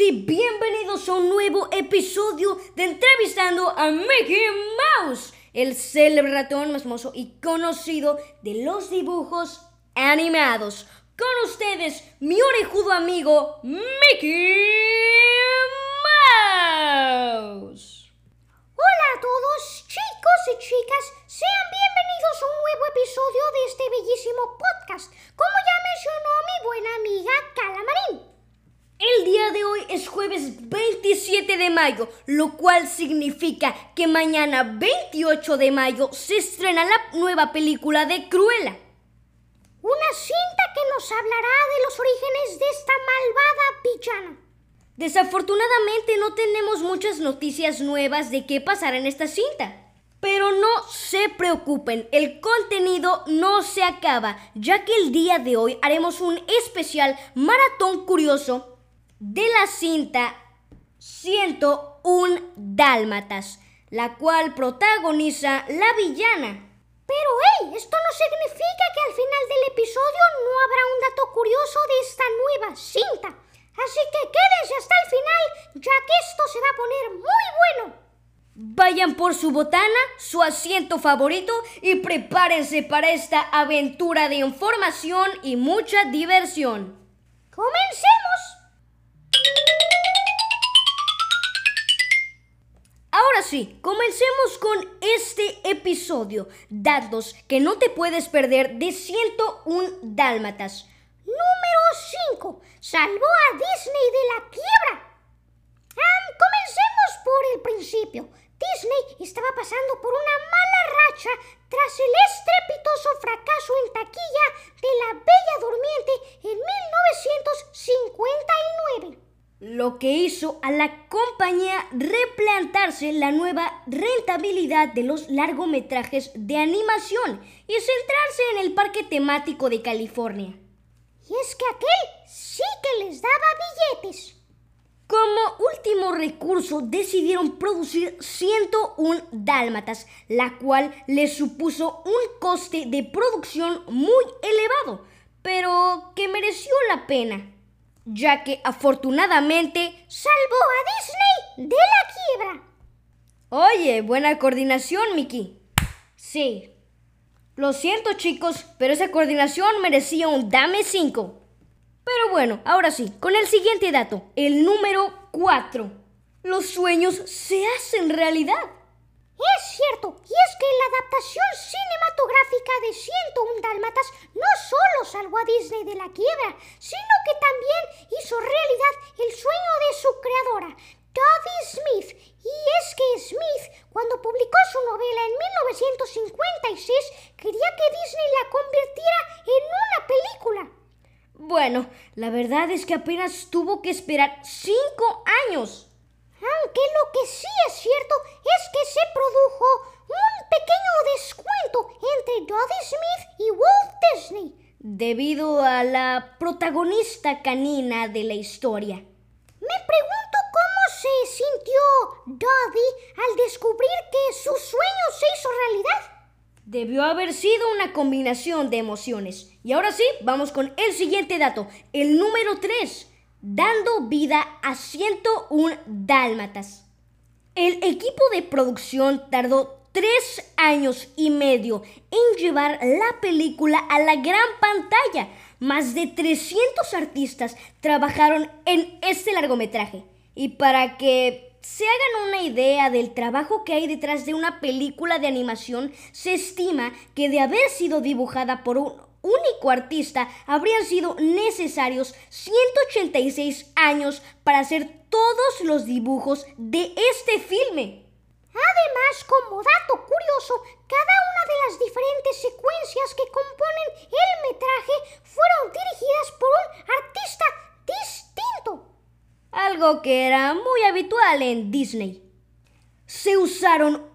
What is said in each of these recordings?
y bienvenidos a un nuevo episodio de Entrevistando a Mickey Mouse, el célebre ratón más mozo y conocido de los dibujos animados. Con ustedes, mi orejudo amigo Mickey Mouse. Hola a todos, chicos y chicas, sean bienvenidos a un nuevo episodio de este bellísimo podcast, como ya mencionó mi buena amiga Calamarín. El día de hoy es jueves 27 de mayo, lo cual significa que mañana 28 de mayo se estrena la nueva película de Cruella. Una cinta que nos hablará de los orígenes de esta malvada villana. Desafortunadamente no tenemos muchas noticias nuevas de qué pasará en esta cinta. Pero no se preocupen, el contenido no se acaba, ya que el día de hoy haremos un especial maratón curioso de la cinta 101 Dálmatas, la cual protagoniza la villana. Pero hey, esto no significa que al final del episodio no habrá un dato curioso de esta nueva cinta. Así que quédense hasta el final, ya que esto se va a poner muy bueno. Vayan por su botana, su asiento favorito y prepárense para esta aventura de información y mucha diversión. ¡Comencemos! Sí, comencemos con este episodio, datos que no te puedes perder de 101 Dálmatas. Número 5. Salvó a Disney de la quiebra. comencemos por el principio. Disney estaba pasando por una mala racha tras el estrepitoso fracaso en taquilla de La Bella Durmiente en 1959 lo que hizo a la compañía replantarse la nueva rentabilidad de los largometrajes de animación y centrarse en el parque temático de California. Y es que aquel sí que les daba billetes. Como último recurso decidieron producir 101 dálmatas, la cual les supuso un coste de producción muy elevado, pero que mereció la pena ya que afortunadamente salvó a Disney de la quiebra. Oye, buena coordinación, Mickey. Sí. Lo siento, chicos, pero esa coordinación merecía un dame 5. Pero bueno, ahora sí, con el siguiente dato, el número 4. Los sueños se hacen realidad. Es cierto, y es que la adaptación cinematográfica de 101 Dálmatas no solo salvó a Disney de la quiebra, sino que también hizo realidad el sueño de su creadora, Dodie Smith. Y es que Smith, cuando publicó su novela en 1956, quería que Disney la convirtiera en una película. Bueno, la verdad es que apenas tuvo que esperar cinco años aunque lo que sí es cierto se produjo un pequeño descuento entre Dodie Smith y Walt Disney. Debido a la protagonista canina de la historia. Me pregunto cómo se sintió Dodie al descubrir que su sueño se hizo realidad. Debió haber sido una combinación de emociones. Y ahora sí, vamos con el siguiente dato, el número 3 dando vida a 101 dálmatas. El equipo de producción tardó tres años y medio en llevar la película a la gran pantalla. Más de 300 artistas trabajaron en este largometraje. Y para que se hagan una idea del trabajo que hay detrás de una película de animación, se estima que de haber sido dibujada por un único artista habrían sido necesarios 186 años para hacer todos los dibujos de este filme. Además, como dato curioso, cada una de las diferentes secuencias que componen el metraje fueron dirigidas por un artista distinto. Algo que era muy habitual en Disney se usaron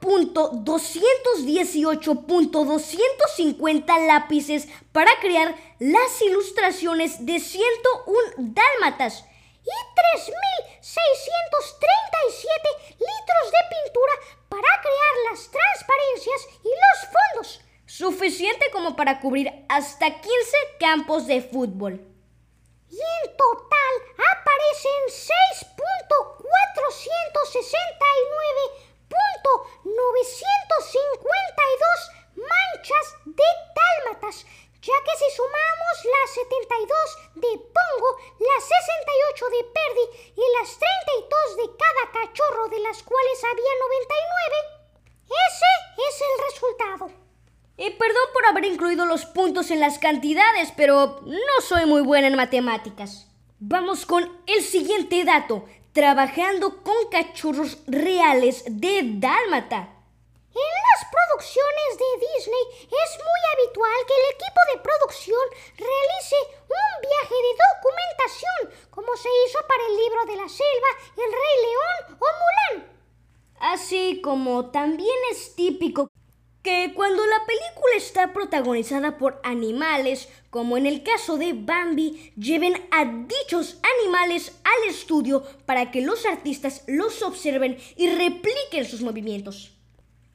1.218.250 lápices para crear las ilustraciones de 101 dálmatas y 3.637 litros de pintura para crear las transparencias y los fondos, suficiente como para cubrir hasta 15 campos de fútbol. Y en total aparecen 6 469.952 manchas de dálmatas, ya que si sumamos las 72 de Pongo, las 68 de Perdi y las 32 de cada cachorro, de las cuales había 99, ese es el resultado. Eh, perdón por haber incluido los puntos en las cantidades, pero no soy muy buena en matemáticas. Vamos con el siguiente dato trabajando con cachorros reales de dálmata. En las producciones de Disney es muy habitual que el equipo de producción realice un viaje de documentación, como se hizo para el libro de la selva, El Rey León o Mulan. Así como también es típico que cuando la película está protagonizada por animales, como en el caso de Bambi, lleven a dichos animales al estudio para que los artistas los observen y repliquen sus movimientos.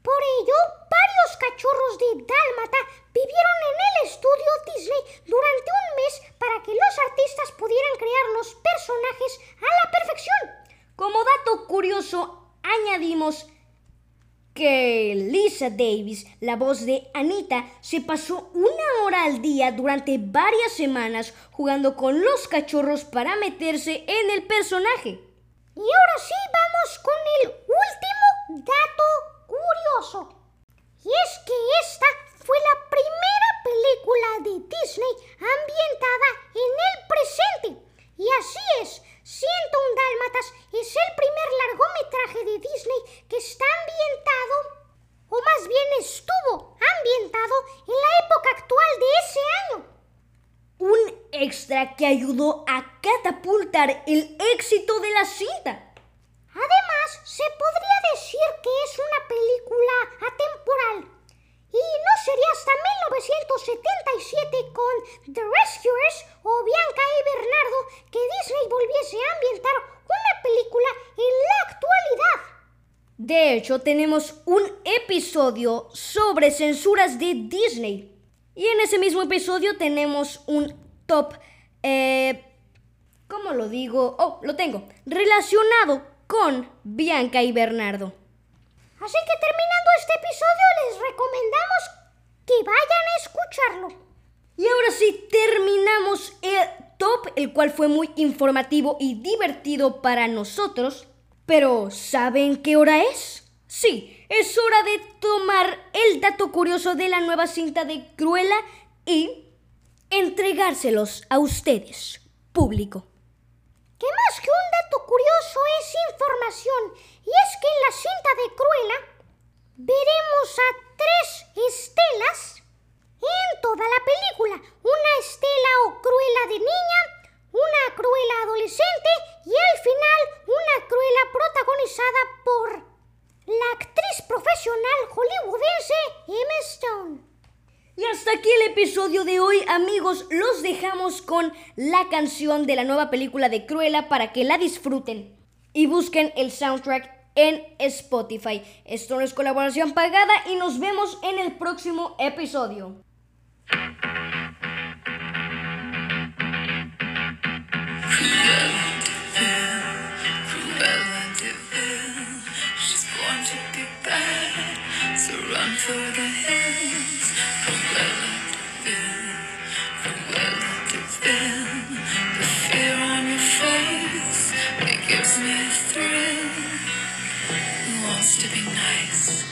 Por ello, varios cachorros de Dálmata vivieron en el estudio Disney durante un mes para que los artistas pudieran crear los personajes a la perfección. Como dato curioso, añadimos que Lisa Davis, la voz de Anita, se pasó una hora al día durante varias semanas jugando con los cachorros para meterse en el personaje. Y ahora sí vamos con el último dato curioso. Y es que esta fue la primera película de Disney ambientada en el presente. Y así es, un Dálmatas es el primer largometraje de Disney que está ambientado, o más bien estuvo ambientado en la época actual de ese año. Un extra que ayudó a catapultar el éxito de la cinta. Además, se podría decir que es una película atemporal. Y no sería hasta 1977 con The Rescuers o Bianca y Bernardo que Disney volviese a ambientar una película en la actualidad. De hecho, tenemos un episodio sobre censuras de Disney. Y en ese mismo episodio tenemos un top, eh, ¿cómo lo digo? Oh, lo tengo, relacionado con Bianca y Bernardo. Así que terminando este episodio les recomendamos que vayan a escucharlo. Y ahora sí, terminamos el top, el cual fue muy informativo y divertido para nosotros. Pero, ¿saben qué hora es? Sí, es hora de tomar el dato curioso de la nueva cinta de Cruella y entregárselos a ustedes, público. Que más que un dato curioso es información, y es que en la cinta de Cruella veremos a tres estelas en toda la película. Una estela o Cruella de niña, una Cruella adolescente y al final una Cruella protagonizada por la actriz profesional hollywoodense Emma Stone. Y hasta aquí el episodio de hoy, Los dejamos con la canción de la nueva película de Cruella para que la disfruten y busquen el soundtrack en Spotify. Esto no es colaboración pagada y nos vemos en el próximo episodio. wants to be nice?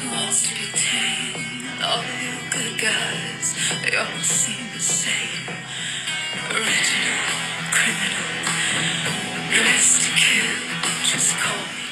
Who wants to be tame? All you good guys, they all seem the same. Original, criminal, dressed to kill, just call me.